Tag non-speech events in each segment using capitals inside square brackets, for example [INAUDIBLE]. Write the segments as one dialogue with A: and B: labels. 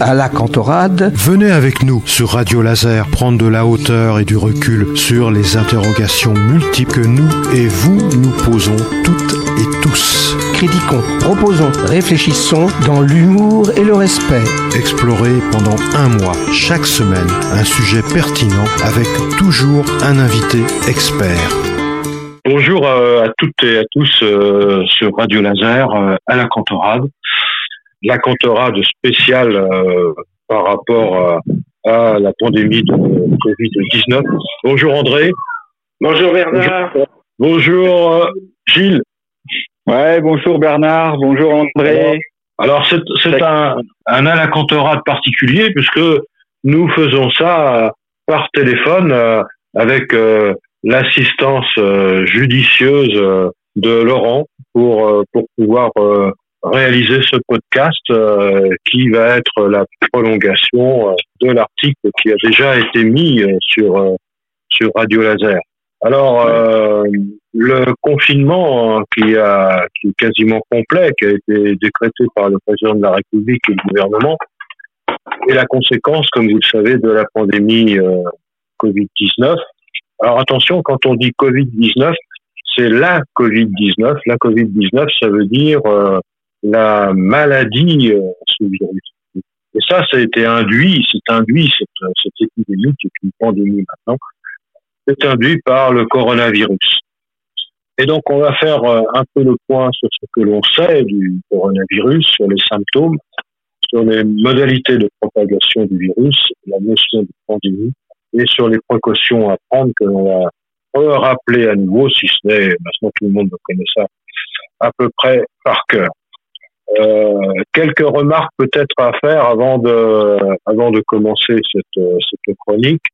A: à la cantorade.
B: Venez avec nous sur Radio Laser prendre de la hauteur et du recul sur les interrogations multiples que nous et vous nous posons toutes et tous.
A: Critiquons, proposons, réfléchissons dans l'humour et le respect.
B: Explorez pendant un mois, chaque semaine, un sujet pertinent avec toujours un invité expert.
C: Bonjour euh, à toutes et à tous euh, sur Radio Laser euh, à la cantorade. La cantorade spéciale par rapport à la pandémie de Covid-19. Bonjour André.
D: Bonjour Bernard.
C: Bonjour, Gilles.
E: Ouais, bonjour Bernard, bonjour André.
C: Alors c'est un, un à la cantorade particulier puisque nous faisons ça par téléphone avec l'assistance euh, judicieuse euh, de Laurent pour euh, pour pouvoir réaliser ce podcast qui va être la prolongation de l'article qui a déjà été mis sur sur Radio Laser. Alors le confinement qui a qui est quasiment complet qui a été décrété par le président de la République et le gouvernement est la conséquence comme vous le savez de la pandémie Covid-19 alors attention, quand on dit Covid-19, c'est la Covid-19. La Covid-19, ça veut dire euh, la maladie euh, sous virus. Et ça, ça a été induit, c'est induit, cette, cette épidémie qui est une pandémie maintenant, c'est induit par le coronavirus. Et donc, on va faire euh, un peu le point sur ce que l'on sait du coronavirus, sur les symptômes, sur les modalités de propagation du virus, la notion de pandémie, et sur les précautions à prendre que l'on va rappeler à nouveau, si ce n'est maintenant tout le monde connaît ça à peu près par cœur. Euh, quelques remarques peut-être à faire avant de avant de commencer cette, cette chronique.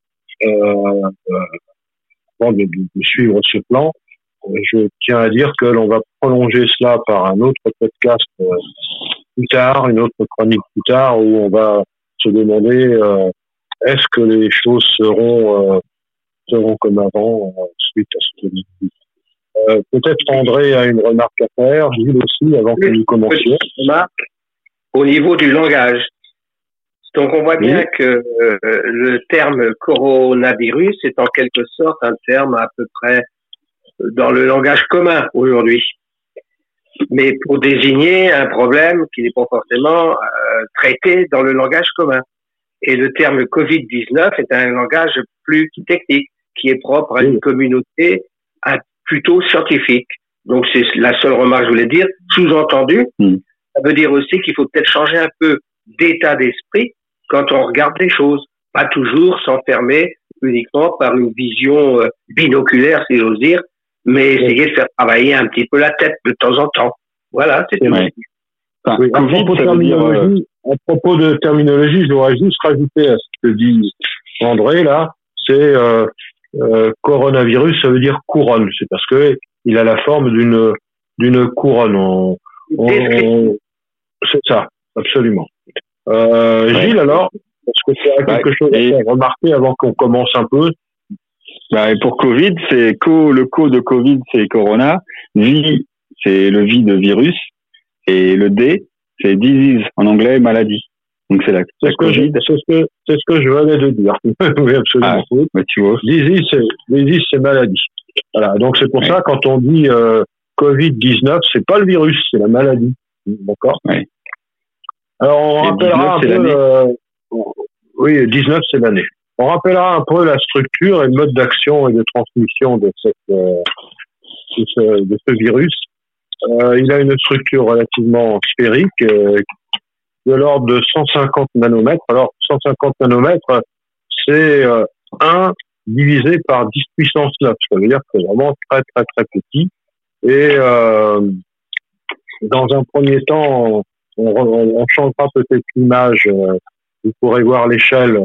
C: Euh, euh avant de, de, suivre ce plan, je tiens à dire que l'on va prolonger cela par un autre podcast plus tard, une autre chronique plus tard, où on va se demander euh, est-ce que les choses seront euh, seront comme avant suite à ce que euh, Peut-être André a une remarque à faire, Gilles aussi, avant que nous commencions.
D: Remarque au niveau du langage. Donc on voit bien que euh, le terme coronavirus est en quelque sorte un terme à peu près dans le langage commun aujourd'hui. Mais pour désigner un problème qui n'est pas forcément euh, traité dans le langage commun. Et le terme Covid-19 est un langage plus technique, qui est propre à une communauté plutôt scientifique. Donc c'est la seule remarque que je voulais dire. Sous-entendu, mm. ça veut dire aussi qu'il faut peut-être changer un peu d'état d'esprit quand on regarde les choses, pas toujours s'enfermer uniquement par une vision euh, binoculaire, si j'ose dire, mais essayer de faire travailler un petit peu la tête de temps en temps. Voilà, c'est
C: ouais. oui, à propos de terminologie, je voudrais juste rajouter à ce que dit André là, c'est euh, euh, coronavirus, ça veut dire couronne. C'est parce que il a la forme d'une d'une couronne. c'est ça, absolument. Euh, Gilles, alors, est-ce que tu as bah, quelque chose à remarquer avant qu'on commence un peu?
E: Bah, Pour Covid, c'est co, le co de Covid, c'est corona. V, c'est le V de virus. Et le D, c'est disease en anglais, maladie. Donc c'est la,
C: c'est ce, que je, c'est ce que c'est ce que je venais de dire. [LAUGHS] oui, absolument. Ah,
E: bah, tu vois.
C: Disease, c'est disease, c'est maladie. Voilà. Donc c'est pour ça quand on dit euh, Covid 19, c'est pas le virus, c'est la maladie. D'accord?
E: Oui.
C: Alors on rappellera un peu. Euh, oui, 19 c'est l'année. On rappellera un peu la structure et le mode d'action et de transmission de cette euh, de, ce, de ce virus euh, il a une structure relativement sphérique euh, de l'ordre de 150 nanomètres. Alors 150 nanomètres, c'est 1 euh, divisé par 10 puissance 9. Ça veut dire que c'est vraiment très très très petit. Et dans un premier temps, on, on, changera peut-être l'image. vous pourrez voir l'échelle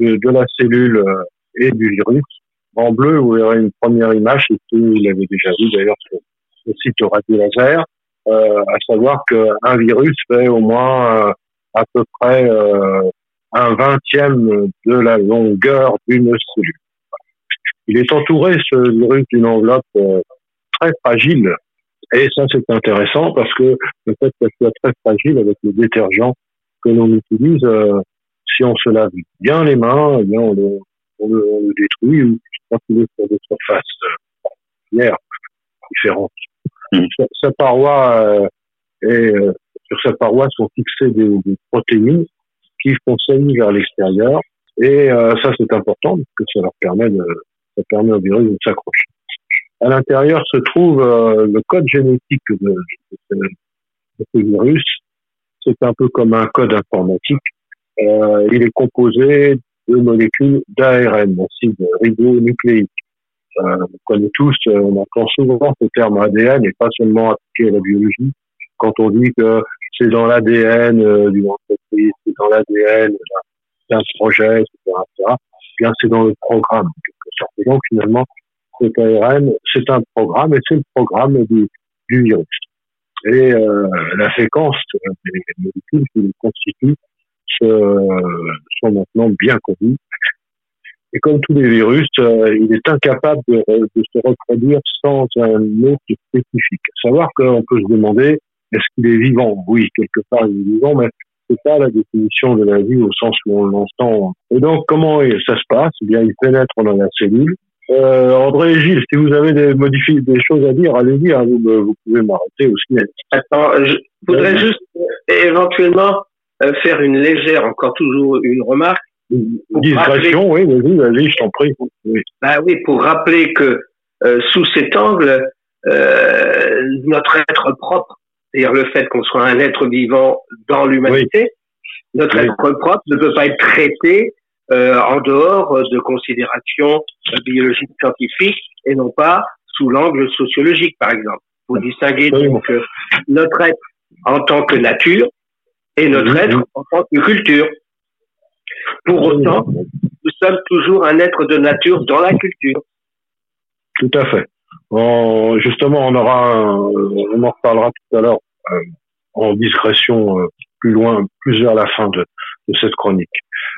C: de, de, la cellule et du virus. En bleu, vous verrez une première image, et vous l'avez déjà vu d'ailleurs le site Radio Laser, euh, à savoir qu'un virus fait au moins euh, à peu près euh, un vingtième de la longueur d'une cellule. Il est entouré, ce virus, d'une enveloppe très fragile. Et ça, c'est intéressant parce que le fait qu'elle soit très fragile avec le détergent que l'on utilise, euh, si on se lave bien les mains, eh bien on le, on le, on le détruit ou quand il est sur des surfaces euh, différentes. Sa, paroi euh, est, euh, sur sa paroi sont fixées des, protéines qui font saigner vers l'extérieur et euh, ça c'est important parce que ça leur permet de ça permet au virus de s'accrocher. À l'intérieur se trouve le code génétique de, ce- virus. C'est un peu comme un code informatique. Il est composé de molécules d'ARN, d'acide ribonucléique. Euh, on connaît tous, euh, on entend souvent ce terme ADN et pas seulement appliqué à la biologie. Quand on dit que c'est dans l'ADN euh, d'une entreprise, c'est dans l'ADN d'un projet, etc., etc., eh bien c'est dans le programme, donc finalement, cet ARN, c'est un programme et c'est le programme du, virus. Et euh, la séquence euh, des molécules qui le constituent sont maintenant bien connues. Et comme tous les virus, euh, il est incapable de, de se reproduire sans un hôte spécifique. Savoir qu'on peut se demander, est-ce qu'il est vivant? Oui, quelque part il est vivant, mais c'est pas la définition de la vie au sens où on l'entend. Et donc, comment ça se passe? Eh bien, il pénètre dans la cellule. Euh, André et Gilles, si vous avez des, des choses à dire, allez-y, hein, vous, pouvez m'arrêter aussi.
D: Attends, je voudrais
C: Ouais.
D: juste euh, éventuellement euh, faire une légère, encore toujours une remarque.
C: Discrétion, oui, vas-y, vas-y, je t'en prie. Oui.
D: Bah oui, pour rappeler que euh, sous cet angle, euh, notre être propre, c'est-à-dire le fait qu'on soit un être vivant dans l'humanité, notre
C: Oui.
D: être propre ne peut pas être traité euh, en dehors de considérations biologiques scientifiques et non pas sous l'angle sociologique, par exemple. Pour distinguer
C: Absolument.
D: donc notre être en tant que nature et notre être en tant que culture. Pour autant, nous sommes toujours un être de nature dans la culture.
C: Tout à fait. En- justement, on aura, un- on en reparlera tout à l'heure euh, en discrétion euh, plus loin, plus vers la fin de, de cette chronique.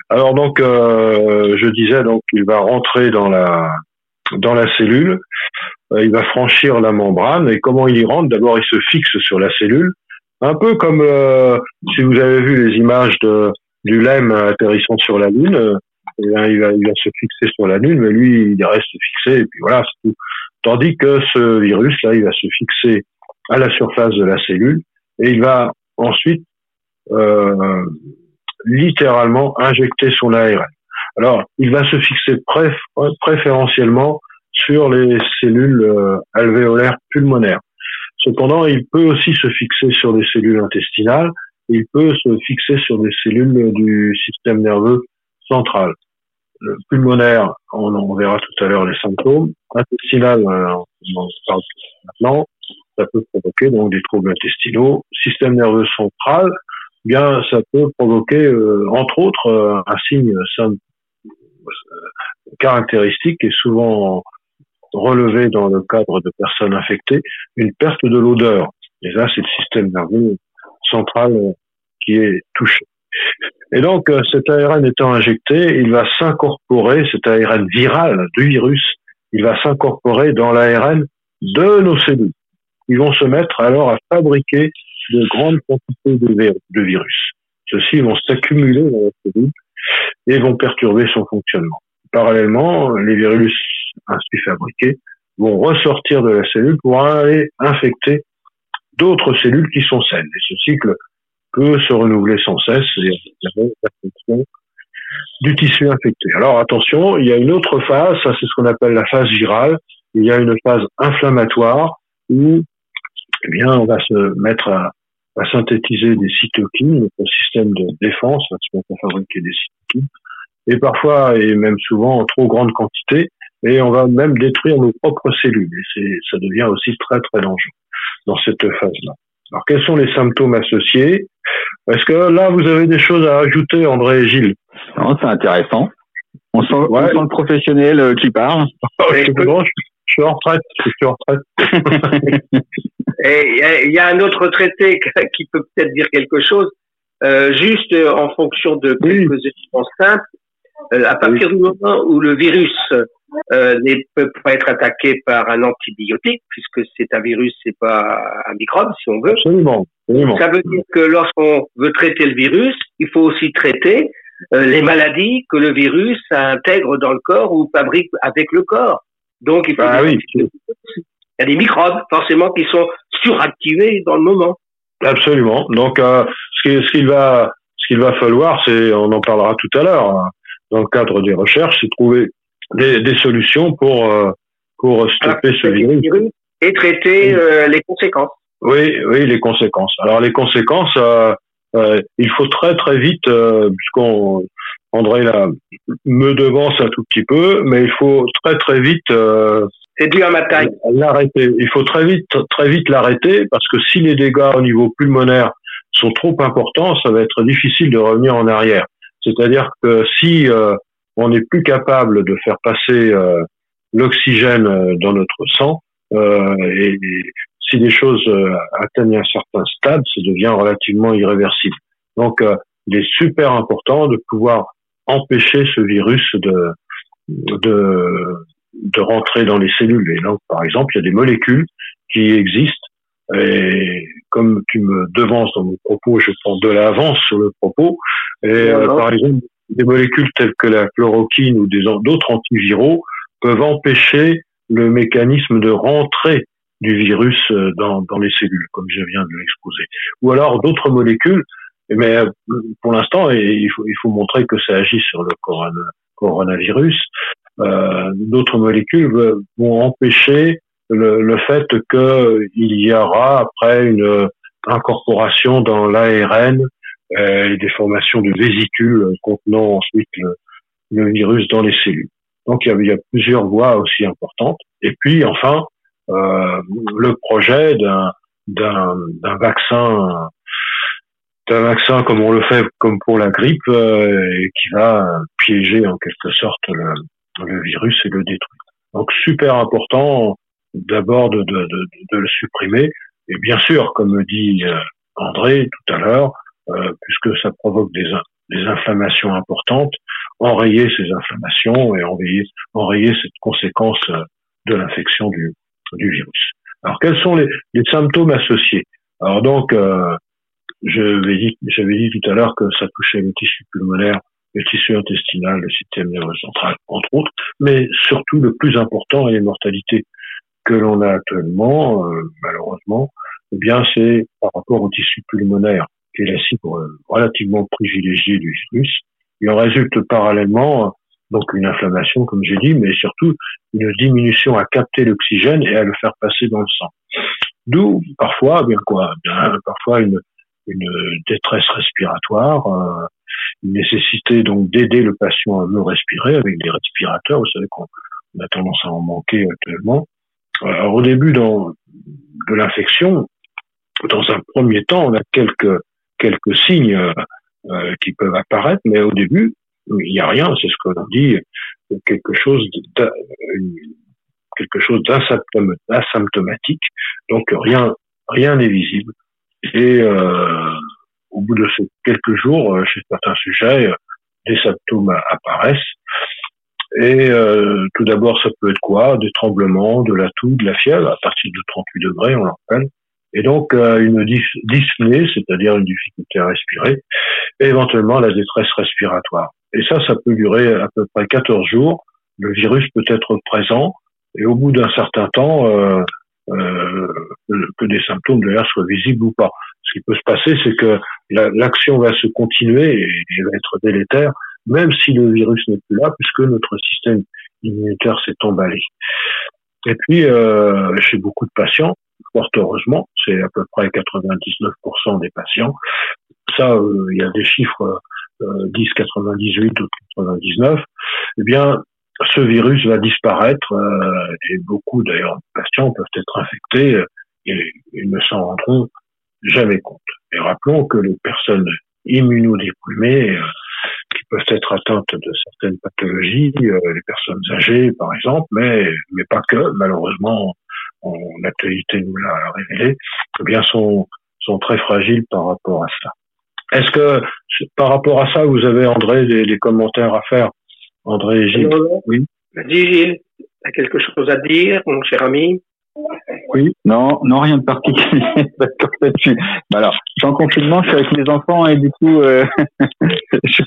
C: Alors donc, euh, je disais donc il va rentrer dans la dans la cellule, il va franchir la membrane et comment il y rentre? D'abord, il se fixe sur la cellule, un peu comme si vous avez vu les images de du LEM atterrissant sur la Lune. euh, eh il va, se fixer sur la Lune, mais lui, il reste fixé, et puis voilà, c'est tout. Tandis que ce virus, là, il va se fixer à la surface de la cellule, et il va ensuite, euh, littéralement, injecter son ARN. Alors, il va se fixer préf- préférentiellement sur les cellules euh, alvéolaires pulmonaires. Cependant, il peut aussi se fixer sur des cellules intestinales, il peut se fixer sur des cellules du système nerveux central. Pulmonaire, on en verra tout à l'heure les symptômes. Intestinal, euh, on en parle maintenant, ça peut provoquer donc des troubles intestinaux. Système nerveux central, eh bien ça peut provoquer, euh, entre autres, euh, un signe euh, caractéristique et souvent relevé dans le cadre de personnes infectées, une perte de l'odeur. Et là, c'est le système nerveux central euh, qui est touché. Et donc, euh, cet ARN étant injecté, il va s'incorporer, cet ARN viral du virus, il va s'incorporer dans l'ARN de nos cellules. Ils vont se mettre alors à fabriquer de grandes quantités de virus. Ceux-ci vont s'accumuler dans la cellule et vont perturber son fonctionnement. Parallèlement, les virus ainsi fabriqués vont ressortir de la cellule pour aller infecter d'autres cellules qui sont saines. Et ce cycle peut se renouveler sans cesse et la fonction du tissu infecté. Alors attention, il y a une autre phase, ça c'est ce qu'on appelle la phase virale. Il y a une phase inflammatoire où eh bien, on va se mettre à, à synthétiser des cytokines, notre système de défense va se mettre à fabriquer des cytokines, et parfois, et même souvent en trop grande quantité, et on va même détruire nos propres cellules. Et c'est, ça devient aussi très très dangereux dans cette phase-là. Alors, quels sont les symptômes associés? Est-ce que là, vous avez des choses à ajouter, André et Gilles?
E: Non, c'est intéressant. On sent, on
C: Ouais.
E: sent le professionnel euh, qui parle. [LAUGHS]
C: Je suis bon, je- je suis en retraite. Je suis en retraite. [LAUGHS]
D: Et il y a- il y, a un autre traité [LAUGHS] qui peut peut-être dire quelque chose, euh, juste euh, en fonction de
C: Oui.
D: quelques éléments simples. Euh, à partir du moment où le virus euh, ne peut pas être attaqué par un antibiotique puisque c'est un virus, c'est pas un microbe si on veut.
C: Absolument. absolument.
D: Ça veut dire que lorsqu'on veut traiter le virus, il faut aussi traiter euh, les maladies que le virus intègre dans le corps ou fabrique avec le corps. Donc il faut
C: Ah oui.
D: il y a des microbes forcément qui sont suractivés dans le moment.
C: Absolument. Donc, euh, ce qu'il va, ce qu'il va falloir, c'est, on en parlera tout à l'heure, hein, dans le cadre des recherches, c'est trouver des, des solutions pour euh, pour stopper ce virus.
D: et traiter euh, les conséquences.
C: Oui, oui, les conséquences. Alors les conséquences, euh, euh, il faut très très vite, euh, puisqu'on André là me devance un tout petit peu, mais il faut très très vite euh,
D: C'est dû à ma taille.
C: l'arrêter. Il faut très vite très vite l'arrêter parce que si les dégâts au niveau pulmonaire sont trop importants, ça va être difficile de revenir en arrière. C'est-à-dire que si euh, on n'est plus capable de faire passer euh, l'oxygène euh, dans notre sang, euh, et, et si les choses atteignent un certain stade, ça devient relativement irréversible. Donc, il est super important de pouvoir empêcher ce virus de, de, de rentrer dans les cellules. Et donc, par exemple, il y a des molécules qui existent. Et comme tu me devances dans mon propos, je prends de l'avance sur le propos. Et euh, par exemple, des molécules telles que la chloroquine ou d'autres antiviraux peuvent empêcher le mécanisme de rentrée du virus euh, dans, les cellules, comme je viens de l'exposer. Ou alors d'autres molécules, mais euh, pour l'instant, il faut, il faut montrer que ça agit sur le corona- coronavirus. Euh, d'autres molécules vont empêcher le, le fait qu'il y aura après une incorporation dans l'ARN euh, et des formations de vésicules contenant ensuite le, le virus dans les cellules. Donc il y, a, il y a plusieurs voies aussi importantes. Et puis enfin, euh, le projet d'un d'un vaccin d'un vaccin comme on le fait comme pour la grippe euh, et qui va piéger en quelque sorte le, le virus et le détruire. Donc super important d'abord de, de, de, de le supprimer et bien sûr comme me dit euh, André tout à l'heure euh, puisque ça provoque des, in- des inflammations importantes enrayer ces inflammations et enrayer, cette conséquence euh, de l'infection du, virus. Alors quels sont les, symptômes associés? Alors donc euh, j'avais dit tout à l'heure que ça touchait le tissu pulmonaire, le tissu intestinal, le système nerveux central, entre autres, mais surtout le plus important et les mortalités que l'on a actuellement, euh, malheureusement, eh bien c'est par rapport au tissu pulmonaire, la cible euh, relativement privilégiée du virus. Il en résulte parallèlement donc une inflammation, comme j'ai dit, mais surtout une diminution à capter l'oxygène et à le faire passer dans le sang. D'où parfois, bien quoi, bien parfois une détresse respiratoire, euh, une nécessité donc d'aider le patient à mieux respirer avec des respirateurs. Vous savez qu'on on a tendance à en manquer actuellement. Alors, au début dans, de l'infection, dans un premier temps, on a quelques quelques signes euh, euh, qui peuvent apparaître, mais au début, il n'y a rien. C'est ce que l'on dit, quelque chose d'asymptomatique. Donc rien rien n'est visible. Et euh, au bout de ces quelques jours, euh, chez certains sujets, euh, des symptômes apparaissent. Et euh, tout d'abord, ça peut être quoi? Des tremblements, de la toux, de la fièvre, à partir de 38 degrés, on le rappelle. Et donc euh, une dys- dyspnée, c'est-à-dire une difficulté à respirer, et éventuellement la détresse respiratoire. Et ça, ça peut durer à peu près 14 jours. Le virus peut être présent, et au bout d'un certain temps, euh, euh, que des symptômes d'ailleurs soient visibles ou pas. Ce qui peut se passer, c'est que la- l'action va se continuer et, et va être délétère, même si le virus n'est plus là, puisque notre système immunitaire s'est emballé. Et puis, euh, chez beaucoup de patients, fort heureusement, c'est à peu près 99% des patients, ça, euh, il y a des chiffres euh, 10, 98 ou 99, eh bien, ce virus va disparaître euh, et beaucoup d'ailleurs de patients peuvent être infectés euh, et ils ne s'en rendront jamais compte. Et rappelons que les personnes immunodéprimées euh, qui peuvent être atteintes de certaines pathologies, euh, les personnes âgées par exemple, mais mais pas que, malheureusement, en l'actualité nous l'a révélé, eh bien sont sont très fragiles par rapport à ça. Est-ce que par rapport à ça, vous avez André des, des commentaires à faire, André et Gilles. Oui.
D: Vas-y Gilles, as quelque chose à dire, mon cher ami?
E: Oui, non, non, rien de particulier. [LAUGHS] bah alors, je suis en confinement, je suis avec mes enfants et du coup, euh, [LAUGHS] je,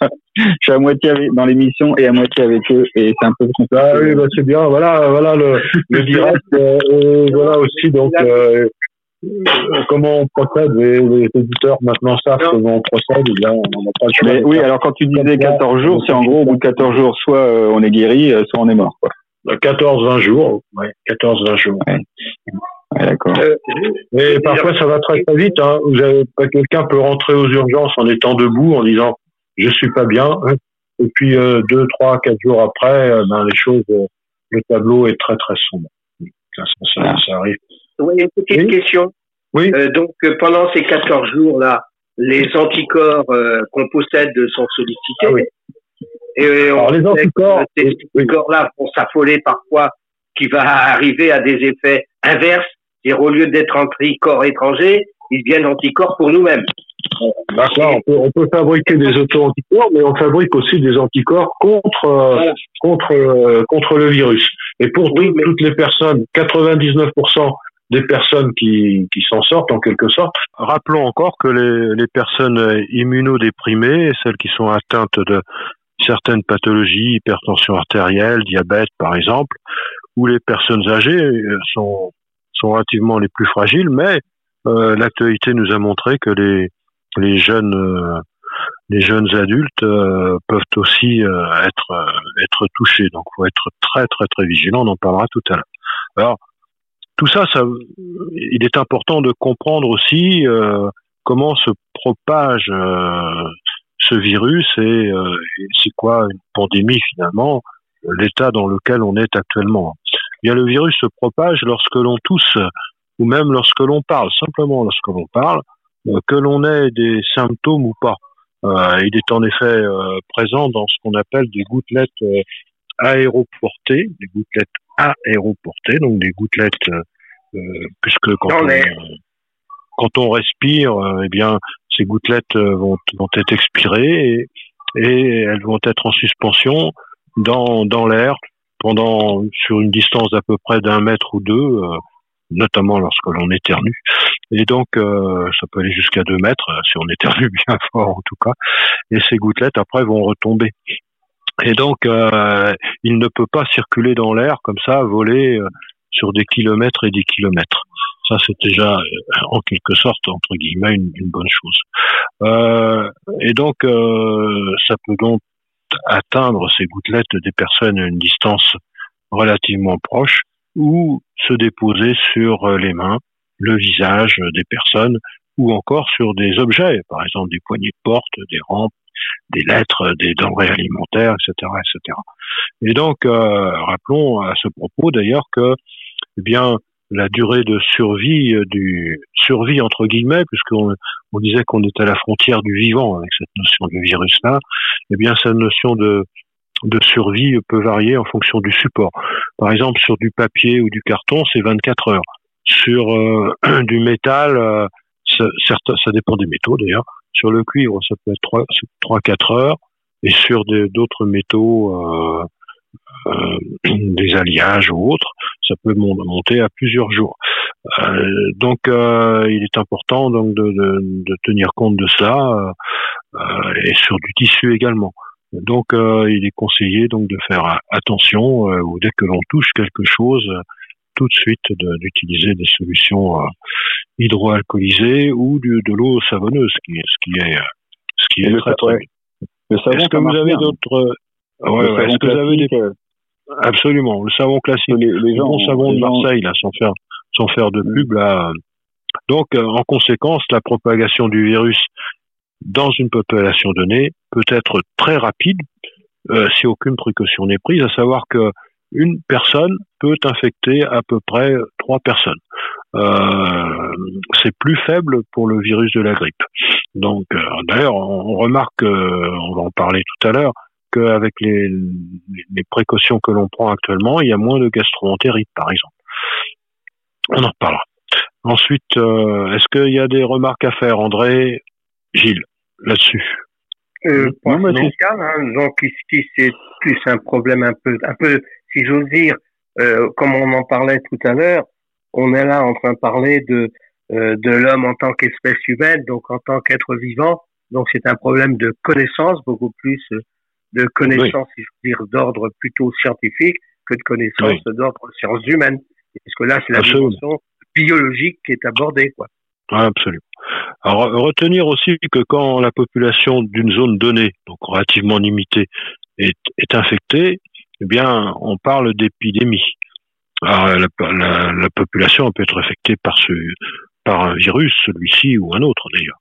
E: suis à moitié dans l'émission et à moitié avec eux et c'est un peu.
C: Ah oui, bah c'est bien. Voilà, voilà le, le [LAUGHS] direct. Euh, voilà aussi donc. Euh, comment on procède les, les, éditeurs maintenant savent comment on procède eh bien on n'a pas le choix
E: Mais oui alors quand tu disais 14 jours c'est en gros au bout de 14 jours soit euh, on est guéri soit on est mort quoi.
C: 14-20 bah, jours ouais 14-20 jours
E: ouais. Ouais, d'accord.
C: Euh, et parfois ça va très très vite. Hein. Vous avez, quelqu'un peut rentrer aux urgences en étant debout, en disant je suis pas bien. Et puis euh, deux, trois, quatre jours après, euh, ben les choses, euh, le tableau est très très sombre. Ça, ça, ça, ça arrive.
D: Oui, une petite
C: Oui.
D: question.
C: Oui.
D: Euh, donc euh, pendant ces 14 jours-là, les anticorps euh, qu'on possède sont sollicités?
C: Ah oui.
D: Et on
C: Alors, les
D: sait que
C: anticorps,
D: ces anticorps-là vont s'affoler parfois, qui va arriver à des effets inverses. C'est-à-dire, au lieu d'être anticorps étrangers, ils deviennent anticorps pour nous-mêmes.
C: D'accord, on peut, on peut fabriquer des auto-anticorps, mais on fabrique aussi des anticorps contre euh, contre euh, contre le virus. Et pour
D: Oui,
C: toutes-
D: mais-
C: toutes les personnes, 99% des personnes qui, qui s'en sortent en quelque sorte. Rappelons encore que les, les personnes immunodéprimées, celles qui sont atteintes de certaines pathologies, hypertension artérielle, diabète par exemple, ou les personnes âgées sont, sont relativement les plus fragiles, mais euh, l'actualité nous a montré que les, les jeunes euh, les jeunes adultes euh, peuvent aussi être être touchés. Donc, faut être très très très vigilant. On en parlera tout à l'heure. Alors, tout ça, ça, il est important de comprendre aussi comment se propage ce virus et, euh, c'est quoi une pandémie finalement, l'état dans lequel on est actuellement. Eh Bien, le virus se propage lorsque l'on tousse ou même lorsque l'on parle, simplement lorsque l'on parle, euh, que l'on ait des symptômes ou pas. Euh, il est en effet euh, présent dans ce qu'on appelle des gouttelettes euh, aéroportées, des gouttelettes aéroportées, donc des gouttelettes, puisque quand
D: Dans
C: on,
D: l'air.
C: Quand on respire, euh, eh bien, ces gouttelettes euh, vont, vont être expirées et, et elles vont être en suspension dans, dans l'air pendant sur une distance d'à peu près d'un mètre ou deux, euh, notamment lorsque l'on éternue. Et donc, euh, ça peut aller jusqu'à deux mètres euh, si on éternue [LAUGHS] bien fort en tout cas. Et ces gouttelettes après vont retomber. Et donc, euh, il ne peut pas circuler dans l'air comme ça, voler sur des kilomètres et des kilomètres. Ça, c'est déjà euh, en quelque sorte entre guillemets une, bonne chose. Euh, et donc, euh, ça peut donc atteindre ces gouttelettes des personnes à une distance relativement proche ou se déposer sur les mains, le visage des personnes ou encore sur des objets, par exemple des poignées de porte, des rampes, des lettres, des denrées alimentaires, etc., etc. Et donc, rappelons à ce propos d'ailleurs que, eh bien, la durée de survie euh, du survie entre guillemets, puisqu'on on disait qu'on était à la frontière du vivant avec cette notion de virus-là, eh bien, cette notion de de survie peut varier en fonction du support. Par exemple, sur du papier ou du carton, c'est 24 heures. Sur euh, [CLEARS THROAT] du métal, euh, ça, ça dépend des métaux d'ailleurs. Sur le cuivre, ça peut être 3-4 heures. Et sur d'autres métaux, euh, [CLEARS THROAT] des alliages ou autres, ça peut mon- monter à plusieurs jours. Euh, donc, euh, il est important donc de, de, de tenir compte de ça euh, et sur du tissu également. Donc, il est conseillé donc de faire attention ou dès que l'on touche quelque chose, tout de suite de- d'utiliser des solutions hydroalcoolisées ou du- de l'eau savonneuse, ce qui est ce qui est ce qui est
E: le
C: très très Est-ce que vous avez
E: bien.
C: d'autres ouais, ouais, Est-ce que vous avez des absolument le savon classique,
E: les, les
C: le
E: gens,
C: bon savon de
E: gens-
C: Marseille là, sans faire sans faire de
E: Mm.
C: pub là. Donc, euh, en conséquence, la propagation du virus dans une population donnée peut être très rapide euh, si aucune précaution n'est prise, à savoir que une personne peut infecter à peu près trois personnes. Euh, c'est plus faible pour le virus de la grippe. Donc, euh, d'ailleurs, on, remarque, on va en parler tout à l'heure, qu'avec les, les précautions que l'on prend actuellement, il y a moins de gastroentérite, par exemple. On en reparlera. Ensuite, euh, est-ce qu'il y a des remarques à faire, André, Gilles, là-dessus?
D: Euh,
E: mais
D: spécial, hein. Donc ici c'est plus un problème un peu, un peu si j'ose dire, euh, comme on en parlait tout à l'heure, on est là en train de parler de euh, de l'homme en tant qu'espèce humaine, donc en tant qu'être vivant. Donc c'est un problème de connaissance, beaucoup plus de connaissance, si je veux dire, d'ordre plutôt scientifique que de connaissance d'ordre sciences humaines. Parce que là, c'est la dimension biologique qui est abordée, quoi.
C: absolument. Alors, retenir aussi que quand la population d'une zone donnée, donc relativement limitée, est, est infectée, eh bien, on parle d'épidémie. Alors, la, la, population peut être infectée par ce, par un virus, celui-ci ou un autre d'ailleurs,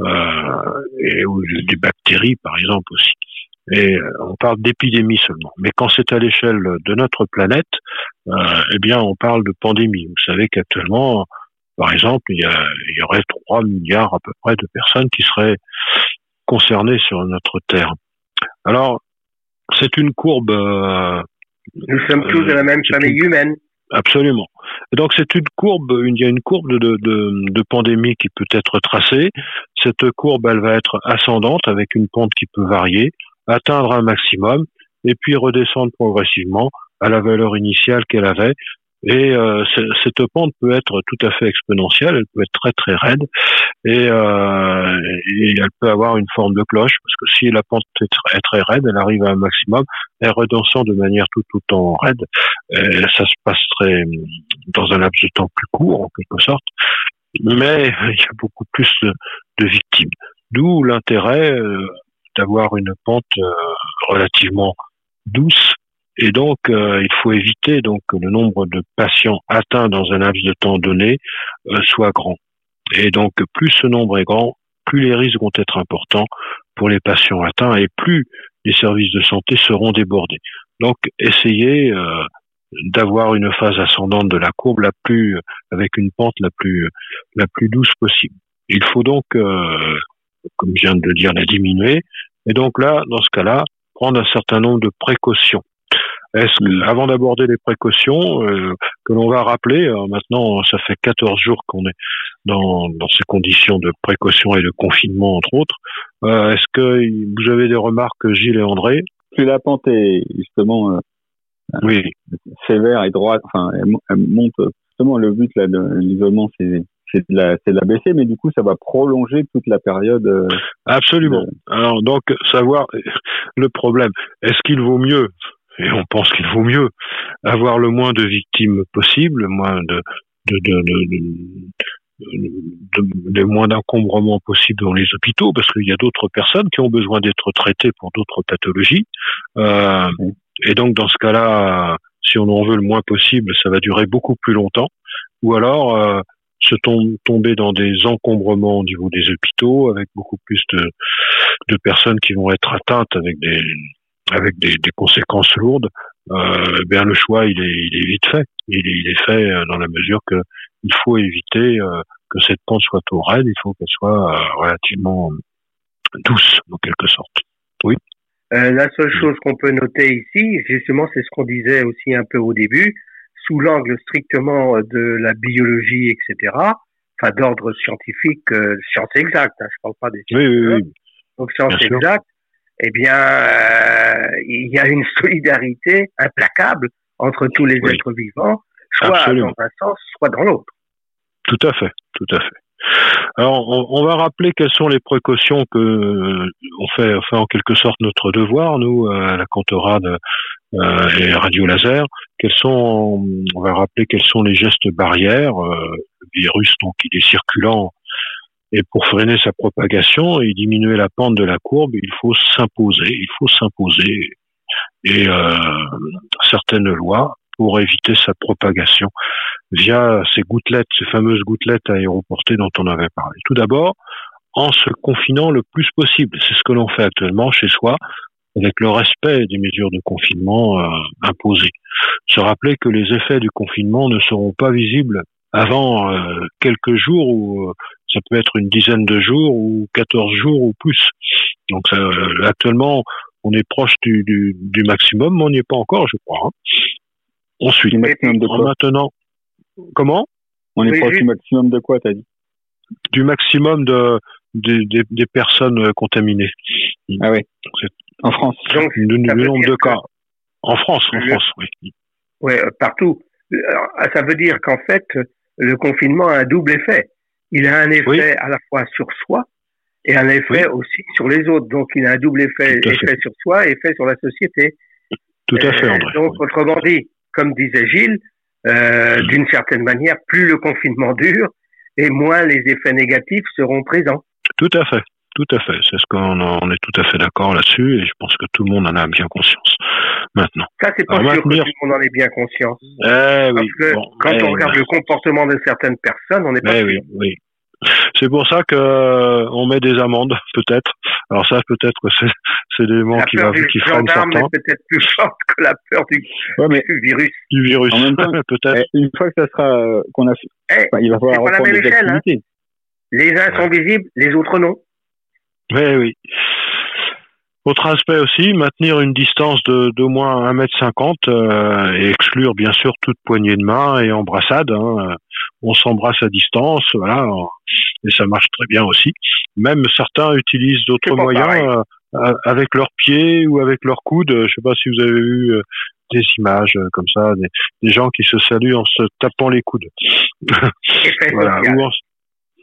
C: euh, et ou des bactéries par exemple aussi. Et euh, on parle d'épidémie seulement. Mais quand c'est à l'échelle de notre planète, euh, eh bien on parle de pandémie. Vous savez qu'actuellement, par exemple, il y, a, il y aurait 3 milliards à peu près de personnes qui seraient concernées sur notre Terre. Alors, c'est une courbe. Euh,
D: Nous sommes tous de la même famille humaine.
C: Absolument. Et donc c'est une courbe, il y a une courbe de, de, de, pandémie qui peut être tracée. Cette courbe, elle va être ascendante avec une pente qui peut varier, atteindre un maximum et puis redescendre progressivement à la valeur initiale qu'elle avait et euh, cette pente peut être tout à fait exponentielle, elle peut être très très raide, et, euh, elle peut avoir une forme de cloche, parce que si la pente est très, raide, elle arrive à un maximum, elle redescend de manière tout temps raide, ça se passerait dans un laps de temps plus court en quelque sorte, mais il y a beaucoup plus de, de victimes. D'où l'intérêt euh, d'avoir une pente euh, relativement douce et donc, euh, il faut éviter donc que le nombre de patients atteints dans un laps de temps donné euh, soit grand. Et donc, plus ce nombre est grand, plus les risques vont être importants pour les patients atteints et plus les services de santé seront débordés. Donc, essayez d'avoir une phase ascendante de la courbe la plus, avec une pente la plus, la plus douce possible. Il faut donc, comme je viens de le dire, la diminuer. Et donc là, dans ce cas-là, prendre un certain nombre de précautions. Est-ce que, avant d'aborder les précautions euh, que l'on va rappeler, euh, maintenant ça fait 14 jours qu'on est dans, dans ces conditions de précaution et de confinement entre autres, euh, est-ce que vous avez des remarques Gilles et André?
E: Si la pente est justement oui. sévère et droite, enfin elle, monte justement le but là de l'isolement c'est c'est de la c'est de la baisser mais du coup ça va prolonger toute la période
C: absolument alors donc savoir le problème est-ce qu'il vaut mieux et on pense qu'il vaut mieux avoir le moins de victimes possible, moins de, de, de, moins d'encombrement possible dans les hôpitaux, parce qu'il y a d'autres personnes qui ont besoin d'être traitées pour d'autres pathologies. Euh, et donc dans ce cas-là, si on en veut le moins possible, ça va durer beaucoup plus longtemps. Ou alors euh, se tomber dans des encombrements au niveau des hôpitaux, avec beaucoup plus de, de personnes qui vont être atteintes avec des avec des, des conséquences lourdes, euh, bien le choix il est, il est vite fait. Il est, il est fait euh, dans la mesure que il faut éviter euh, que cette pente soit trop raide, il faut qu'elle soit euh, relativement douce en quelque sorte. Oui.
D: Euh, la seule chose qu'on peut noter ici, justement, c'est ce qu'on disait aussi un peu au début, sous l'angle strictement de la biologie, etc. Enfin, d'ordre scientifique, science exacte. Hein, je parle pas des
C: sciences. Oui, oui, oui.
D: Donc science exacte eh bien, euh, il y a une [LAUGHS] solidarité implacable entre tous les êtres vivants, soit dans un sens, soit dans l'autre.
C: Tout à fait, tout à fait. Alors, on, va rappeler quelles sont les précautions que euh, on fait, fait en quelque sorte notre devoir, nous, à la cantorade euh, et radio laser. Quels sont, on va rappeler quels sont les gestes barrières. le virus, donc, il est circulant et pour freiner sa propagation et diminuer la pente de la courbe, il faut s'imposer, il faut s'imposer et euh, certaines lois pour éviter sa propagation via ces gouttelettes, ces fameuses gouttelettes aéroportées dont on avait parlé. Tout d'abord, en se confinant le plus possible. C'est ce que l'on fait actuellement chez soi avec le respect des mesures de confinement euh, imposées. Se rappeler que les effets du confinement ne seront pas visibles avant euh, quelques jours ou euh, ça peut être une dizaine de jours ou 14 jours ou plus. Donc euh, actuellement, on est proche du, du, du, maximum, mais on n'y est pas encore, je crois. Hein. Ensuite, maintenant, comment?
E: On est proche du maximum de quoi, t'as dit?
C: Du maximum de des, des, des personnes contaminées.
E: Ah oui. En France.
C: Donc, le, nombre de cas. En France, en France, oui.
D: Oui, partout. ça veut dire qu'en fait, le confinement a un double effet. Il a un effet à la fois sur soi et un effet aussi sur les autres. Donc, il a un double effet, effet sur soi et effet sur la société.
C: Tout à fait, André.
D: Donc, autrement dit, comme disait Gilles, euh, d'une certaine manière, plus le confinement dure et moins les effets négatifs seront présents.
C: Tout à fait. Tout à fait. C'est ce qu'on on est tout à fait d'accord là-dessus et je pense que tout le monde en a bien conscience maintenant.
D: Ça, c'est pas sûr que tout le monde en ait bien conscience.
C: Eh,
D: Parce que quand on regarde le comportement de certaines personnes, on n'est pas
C: eh
D: sûr.
C: Oui, oui. C'est pour ça que euh, on met des amendes, peut-être. Alors ça, peut-être que c'est, c'est des mots qui, va, qui freinent certains.
D: est peut-être plus forte que la peur du,
E: ouais, mais
D: du virus.
C: Du virus,
E: en même temps, [LAUGHS]
C: peut-être.
E: Eh, une fois que ça sera euh, qu'on a,
D: eh,
E: enfin, il va falloir reprendre des
D: échelle. Hein. Les uns sont visibles, les autres non.
C: Oui, oui. Autre aspect aussi, maintenir une distance de d'au moins 1m50 euh, et exclure bien sûr toute poignée de main et embrassade. Hein. On s'embrasse à distance, voilà, et ça marche très bien aussi. Même certains utilisent d'autres moyens euh, avec leurs pieds ou avec leurs coudes. Je sais pas si vous avez vu euh, des images euh, comme ça, des, des gens qui se saluent en se tapant les coudes.
D: Effet [LAUGHS]
C: Voilà,
D: social.
C: ou en-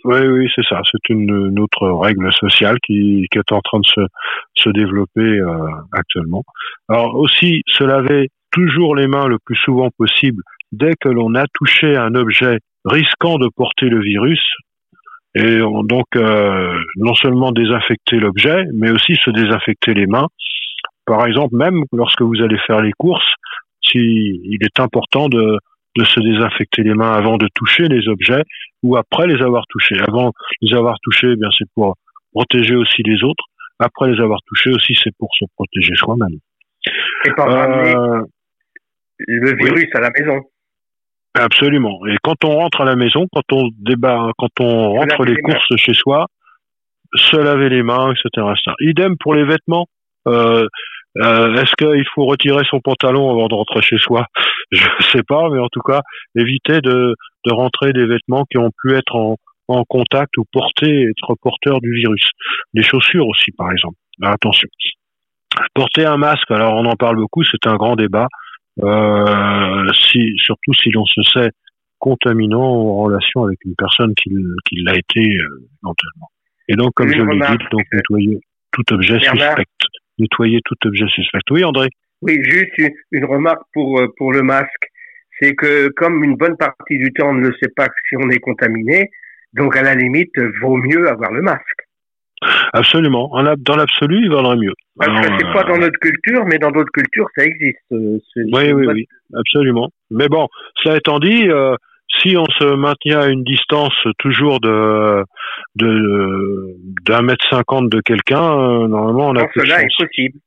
C: Oui, oui, c'est ça. C'est une, autre règle sociale qui, est en train de se, développer euh, actuellement. Alors aussi, se laver toujours les mains le plus souvent possible dès que l'on a touché un objet risquant de porter le virus. Et on- donc, euh, non seulement désinfecter l'objet, mais aussi se désinfecter les mains. Par exemple, même lorsque vous allez faire les courses, si, il est important de, de se désinfecter les mains avant de toucher les objets ou après les avoir touchés. Avant les avoir touchés, eh bien c'est pour protéger aussi les autres. Après les avoir touchés aussi, c'est pour se protéger soi-même.
D: Et ramener
C: Euh,
D: le virus à la maison.
C: absolument. Et quand on rentre à la maison, quand on débat, quand on rentre les courses chez soi, se laver les mains, etc. etc. Idem pour les vêtements. Euh, euh, Est-ce qu'il faut retirer son pantalon avant de rentrer chez soi? Je [LAUGHS] sais pas, mais en tout cas, éviter de, de rentrer des vêtements qui ont pu être en, en contact ou porter, être porteurs du virus. Les chaussures aussi, par exemple. Mais attention. Porter un masque, alors on en parle beaucoup, c'est un grand débat. Euh, si, surtout si l'on se sait contaminant en relation avec une personne qui, qui l'a été euh, éventuellement. Et donc, comme je l'ai dit, donc nettoyer tout objet suspect. Nettoyer tout objet suspect. Oui, André.
D: Oui, juste une, une remarque pour, euh, pour le masque. C'est que comme une bonne partie du temps, on ne sait pas si on est contaminé, donc à la limite, vaut mieux avoir le masque.
C: Absolument. En ab- Dans l'absolu, il vaudrait mieux.
D: Parce que
C: Alors,
D: c'est
C: euh,
D: pas dans notre culture, mais dans d'autres cultures, ça existe. euh,
C: Oui, oui, oui, absolument. Mais bon, cela étant dit, euh, si on se maintient à une distance toujours de de d'un mètre cinquante de quelqu'un, euh, normalement on a
D: Quand
C: de
D: cela est possible.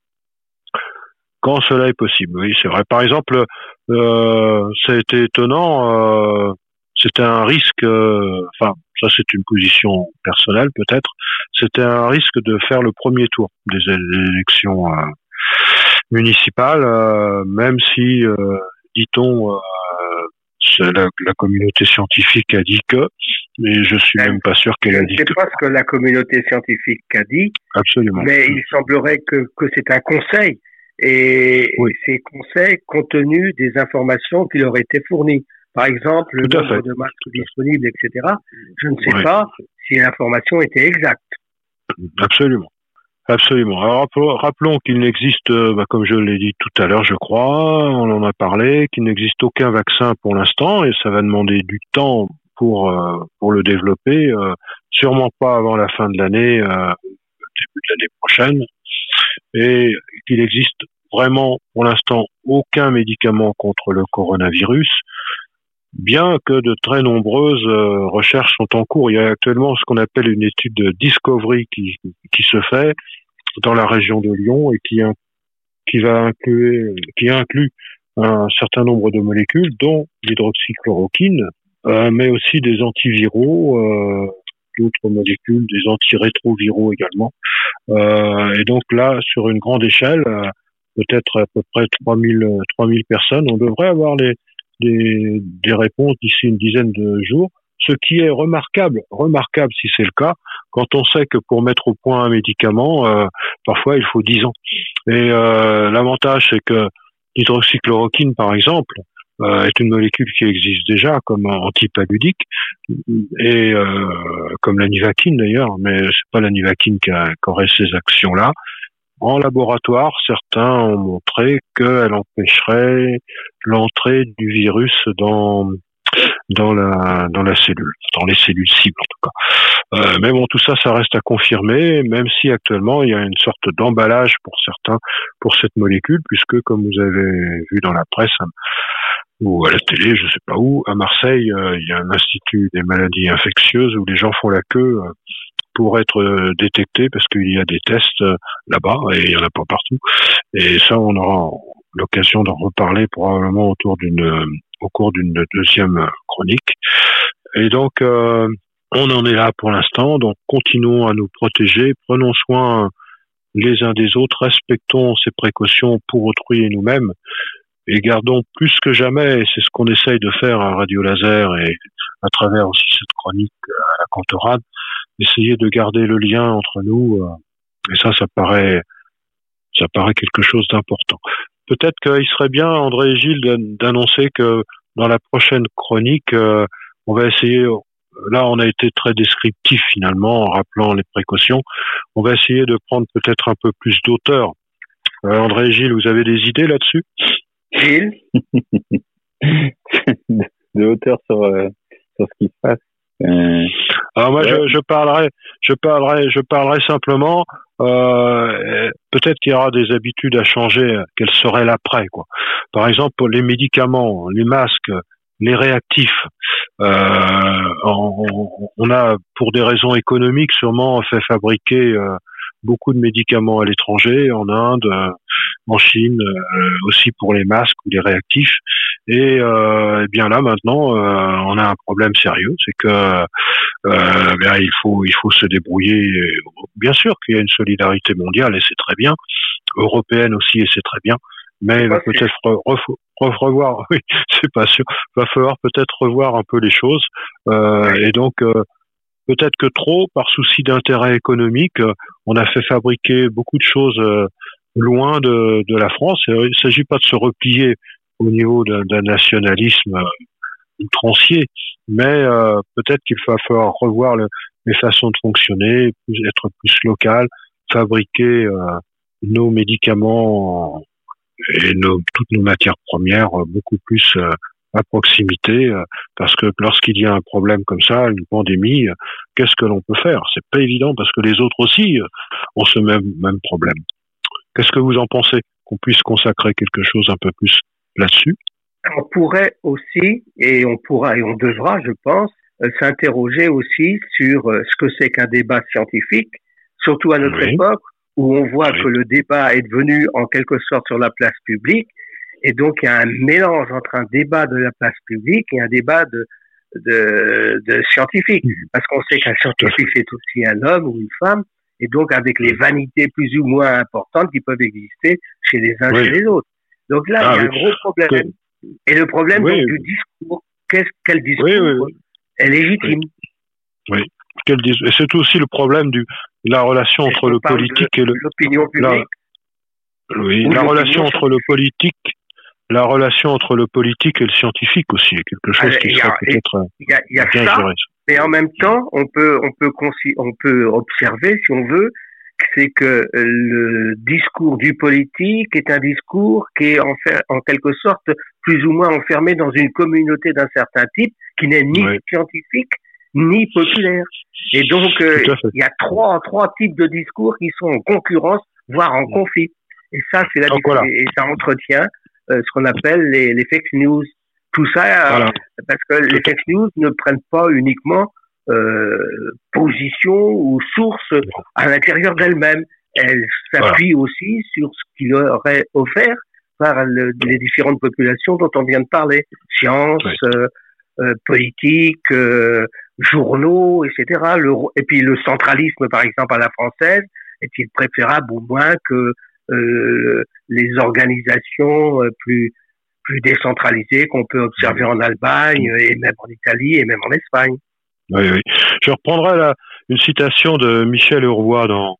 C: Quand cela est possible, oui, c'est vrai. Par exemple, euh, ça a été étonnant. Euh, c'était un risque. euh, Enfin, ça c'est une position personnelle peut-être. C'était un risque de faire le premier tour des, élections euh, municipales, euh, même si, euh, dit-on, euh, la, la communauté scientifique a dit que, mais je suis même pas sûr qu'elle a
D: ne
C: dit
D: sais
C: que.
D: pas ce que la communauté scientifique a dit,
C: Absolument.
D: mais il semblerait que, que c'est un conseil. Et
C: Oui.
D: ces conseils compte tenu des informations qui leur étaient fournies. Par exemple, le nombre
C: fait.
D: de masques disponibles, etc. Je ne sais
C: Oui.
D: pas si l'information était exacte.
C: Absolument. Absolument. Alors rappelons, qu'il n'existe, euh, bah, comme je l'ai dit tout à l'heure, je crois, on en a parlé, qu'il n'existe aucun vaccin pour l'instant et ça va demander du temps pour euh, pour le développer, euh, sûrement pas avant la fin de l'année, euh, début de l'année prochaine, et qu'il existe vraiment pour l'instant aucun médicament contre le coronavirus, bien que de très nombreuses euh, recherches sont en cours. Il y a actuellement ce qu'on appelle une étude de discovery qui, qui se fait dans la région de Lyon et qui, qui va inclure, qui inclut un certain nombre de molécules, dont l'hydroxychloroquine, euh, mais aussi des antiviraux, euh, d'autres molécules, des antirétroviraux également. Euh, et donc là, sur une grande échelle, euh, peut-être à peu près 3000, euh, 3000 personnes, on devrait avoir les, des, des réponses d'ici une dizaine de jours, ce qui est remarquable, remarquable si c'est le cas, quand on sait que pour mettre au point un médicament, euh, parfois il faut 10 ans. Et euh, l'avantage, c'est que L'hydroxychloroquine, par exemple, euh, est une molécule qui existe déjà comme antipaludique et euh, comme la nivaquine d'ailleurs, mais c'est pas la nivaquine qui, a, qui aurait ces actions-là. En laboratoire, certains ont montré qu'elle empêcherait l'entrée du virus dans dans la dans la cellule, dans les cellules cibles en tout cas. Euh, mais bon, tout ça, ça reste à confirmer, même si actuellement il y a une sorte d'emballage pour certains pour cette molécule, puisque comme vous avez vu dans la presse ou à la télé, je sais pas où, à Marseille, euh, il y a un institut des maladies infectieuses où les gens font la queue euh, pour être euh, détectés parce qu'il y a des tests là-bas et il y en a pas partout. Et ça, on aura l'occasion d'en reparler probablement autour d'une au cours d'une deuxième chronique. Et donc, on en est là pour l'instant. Donc, continuons à nous protéger, prenons soin les uns des autres, respectons ces précautions pour autrui et nous-mêmes et gardons plus que jamais, et c'est ce qu'on essaye de faire à Radio Laser et à travers aussi cette chronique à la cantorade, essayer de garder le lien entre nous, euh, et ça, ça paraît, ça paraît quelque chose d'important. Peut-être qu'il serait bien, André et Gilles, d'annoncer que dans la prochaine chronique, euh, on va essayer, là on a été très descriptif finalement en rappelant les précautions, on va essayer de prendre peut-être un peu plus d'auteur. Euh, André et Gilles, vous avez des idées là-dessus?
D: Gilles? [LAUGHS]
E: De hauteur sur, euh, sur ce qui se passe. Euh,
C: Alors moi, je, je, parlerai, je parlerai, je parlerai simplement. Euh, peut-être qu'il y aura des habitudes à changer. Quelles seraient l'après, quoi. Par exemple, pour les médicaments, les masques, les réactifs. Euh, on, on, a, pour des raisons économiques, sûrement fait fabriquer euh, beaucoup de médicaments à l'étranger, en Inde, euh, en Chine, euh, aussi pour les masques ou les réactifs. Et, euh, eh bien là maintenant, on a un problème sérieux, c'est que bien, il faut il faut se débrouiller. Bien sûr qu'il y a une solidarité mondiale et c'est très bien, européenne aussi et c'est très bien, mais il va peut-être revoir, [LAUGHS] oui, c'est pas sûr, va falloir peut-être revoir un peu les choses. Euh, et donc, peut-être que trop, par souci d'intérêt économique, euh, on a fait fabriquer beaucoup de choses euh, loin de, la France. il ne s'agit pas de se replier au niveau d'un nationalisme euh, outrancier, mais peut-être qu'il va falloir revoir les façons de fonctionner, être plus local, fabriquer nos médicaments et toutes nos matières premières beaucoup plus à proximité, euh, parce que lorsqu'il y a un problème comme ça, une pandémie, euh, qu'est-ce que l'on peut faire? C'est pas évident parce que les autres aussi euh, ont ce même même problème. Qu'est-ce que vous en pensez? Qu'on puisse consacrer quelque chose un peu plus là-dessus?
D: On pourrait aussi, et on pourra et on devra, je pense, s'interroger aussi sur ce que c'est qu'un débat scientifique, surtout à notre époque où on voit que le débat est devenu en quelque sorte sur la place publique et donc, il y a un mélange entre un débat de la place publique et un débat de, de, de scientifique. Mmh. Parce qu'on sait qu'un scientifique, c'est aussi un homme ou une femme. Et donc, avec les vanités plus ou moins importantes qui peuvent exister chez les uns et chez les autres. Donc là, il y a ah un gros problème. Et le problème donc, du discours, qu'est-ce, quel discours est légitime
C: Oui. Et c'est aussi le problème de la relation entre le politique et le
D: l'opinion publique.
C: oui, la relation entre le politique la relation entre le politique et le scientifique aussi est quelque chose qui serait peut-être
D: y a, ça, mais en même temps on peut on peut on peut observer si on veut c'est que le discours du politique est un discours qui est en, fait, en quelque sorte plus ou moins enfermé dans une communauté d'un certain type qui n'est ni scientifique ni populaire. Et donc euh, il y a trois trois types de discours qui sont en concurrence voire en conflit. Et ça c'est la et ça entretient euh, ce qu'on appelle les, les, fake news. Tout ça, euh, parce que les fake news ne prennent pas uniquement euh, position ou source à l'intérieur d'elles-mêmes. Elles s'appuient aussi sur ce qui leur est offert par les différentes populations dont on vient de parler. Sciences, euh, euh, politique, journaux, etc. Le, et puis le centralisme, par exemple, à la française, est-il préférable ou moins que euh, les organisations euh, plus plus décentralisées qu'on peut observer en Allemagne et même en Italie et même en Espagne.
C: Oui, oui. Je reprendrai une citation de Michel Urvois dans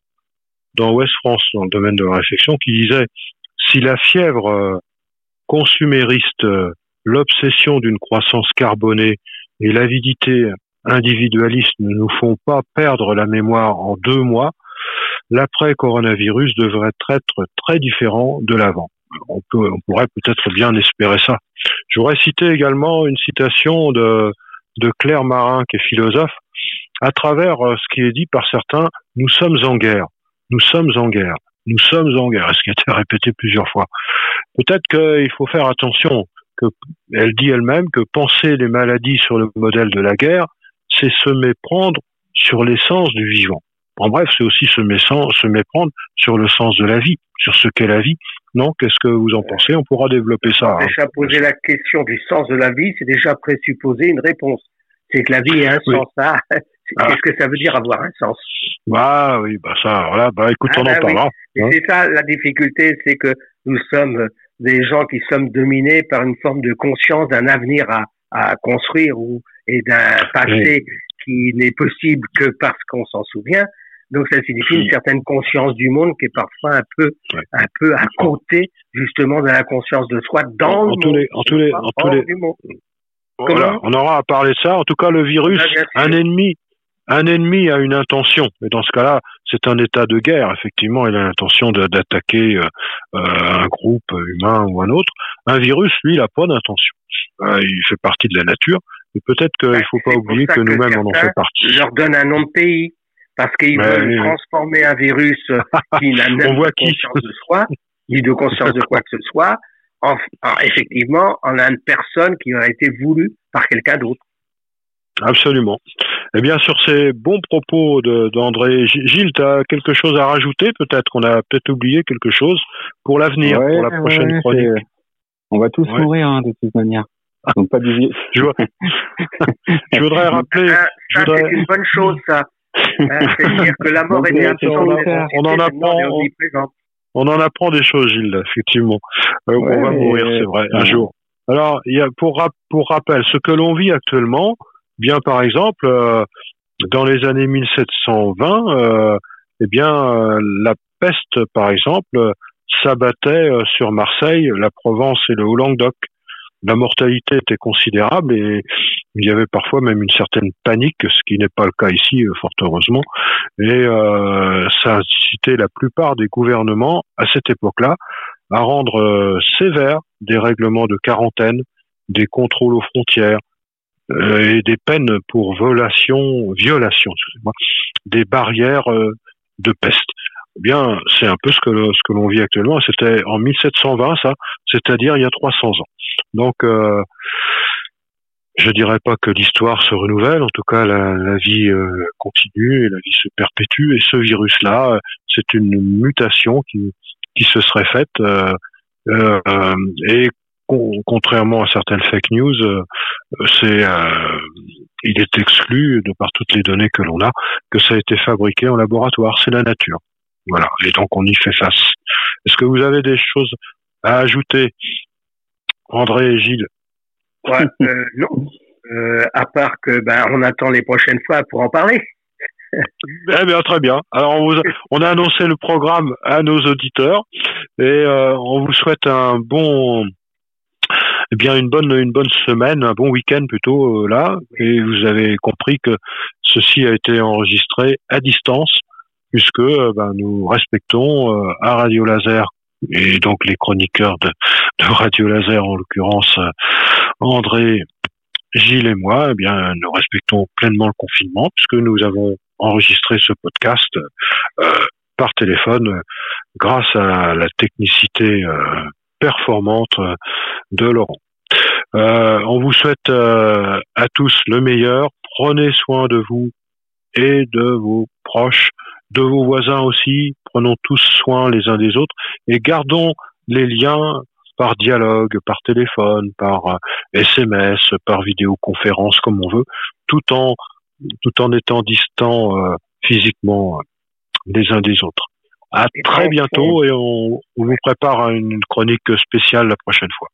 C: dans Ouest France, dans le domaine de la réflexion, qui disait si la fièvre consumériste, l'obsession d'une croissance carbonée et l'avidité individualiste ne nous font pas perdre la mémoire en deux mois, l'après-coronavirus devrait être très différent de l'avant. On, pourrait peut-être bien espérer ça. Je voudrais citer également une citation de, de Claire Marin, qui est philosophe, à travers euh, ce qui est dit par certains, nous sommes en guerre, nous sommes en guerre, nous sommes en guerre, ce qui a été répété plusieurs fois? Peut-être qu'il faut faire attention, que elle dit elle-même que penser les maladies sur le modèle de la guerre, c'est se méprendre sur l'essence du vivant. En bref, c'est aussi se, se méprendre sur le sens de la vie, sur ce qu'est la vie. Non, qu'est-ce que vous en pensez? On pourra développer ça.
D: Hein. Déjà poser la question du sens de la vie, c'est déjà présupposer une réponse. C'est que la vie a un sens. Ah, [LAUGHS] ah. Qu'est-ce que ça veut dire avoir un sens?
C: Bah oui, bah ça, voilà. Bah écoute, ah, on en bah parlera.
D: Hein. C'est ça la difficulté, c'est que nous sommes des gens qui sommes dominés par une forme de conscience d'un avenir à, à construire ou et d'un passé qui n'est possible que parce qu'on s'en souvient. Donc ça signifie une certaine conscience du monde qui est parfois un peu, un peu à côté justement de la conscience de soi dans le
C: tous les, en tous les, en tous les, voilà, on aura à parler de ça. En tout cas, le virus, un ennemi, un ennemi a une intention. Et dans ce cas-là, c'est un état de guerre. Effectivement, il a l'intention d'attaquer euh, euh, un groupe humain ou un autre. Un virus, lui, il n'a pas d'intention. Euh, il fait partie de la nature. Et peut-être qu'il ne faut pas oublier que, nous-mêmes, on en fait partie.
D: leur donne un nom de pays parce qu'ils veulent transformer un virus [LAUGHS] qui n'a même pas conscience de soi, ni de conscience de quoi que ce soit, en, effectivement en une personne qui aurait été voulue par quelqu'un d'autre.
C: Absolument. Eh bien, sur ces bons propos d'André, Gilles, tu as quelque chose à rajouter? Peut-être qu'on a peut-être oublié quelque chose pour l'avenir, pour la prochaine chronique.
E: On va tous mourir hein, de toute manière. Donc pas du... [LAUGHS]
C: je, [LAUGHS] je voudrais rappeler.
D: Ça, c'est une bonne chose, ça. C'est-à-dire que la mort est [LAUGHS] bien
C: on, en apprend. On, en apprend des choses, Gilles, effectivement. Euh, on va mourir, c'est vrai, un jour. Alors, il y a pour pour rappel, ce que l'on vit actuellement, bien par exemple, euh, dans les années 1720, euh, eh bien, euh, la peste, par exemple, s'abattait sur Marseille, la Provence et le Haut-Languedoc la mortalité était considérable et il y avait parfois même une certaine panique, ce qui n'est pas le cas ici, euh, fort heureusement. Et euh, ça a incité la plupart des gouvernements à cette époque-là à rendre euh, sévères des règlements de quarantaine, des contrôles aux frontières et des peines pour violation, des barrières de peste. Eh bien, c'est un peu ce que ce que l'on vit actuellement. C'était en 1720, ça, c'est-à-dire il y a 300 ans. Donc, euh, je dirais pas que l'histoire se renouvelle. En tout cas, la, vie euh, continue et la vie se perpétue. Et ce virus-là, c'est une mutation qui qui se serait faite. Euh, euh et contrairement à certaines fake news, c'est il est exclu de par toutes les données que l'on a que ça a été fabriqué en laboratoire. C'est la nature. Voilà. Et donc on y fait face. Est-ce que vous avez des choses à ajouter, André et Gilles
D: ouais, [LAUGHS] euh, Non. Euh, à part que ben on attend les prochaines fois pour en parler.
C: eh bien, très bien. Alors on, vous on a annoncé le programme à nos auditeurs et euh, on vous souhaite un bon eh bien une bonne une bonne semaine, un bon week-end plutôt là. Et vous avez compris que ceci a été enregistré à distance puisque ben, nous respectons à Radio Laser et donc les chroniqueurs de, Radio Laser, en l'occurrence euh, André, Gilles et moi, eh bien, nous respectons pleinement le confinement puisque nous avons enregistré ce podcast par téléphone grâce à la technicité performante de Laurent. on vous souhaite à tous le meilleur. Prenez soin de vous et de vos proches de vos voisins aussi, prenons tous soin les uns des autres et gardons les liens par dialogue, par téléphone, par SMS, euh, par vidéoconférence, comme on veut, tout en tout en étant distants euh, physiquement euh, les uns des autres. À très bientôt et on, on vous prépare une chronique spéciale la prochaine fois.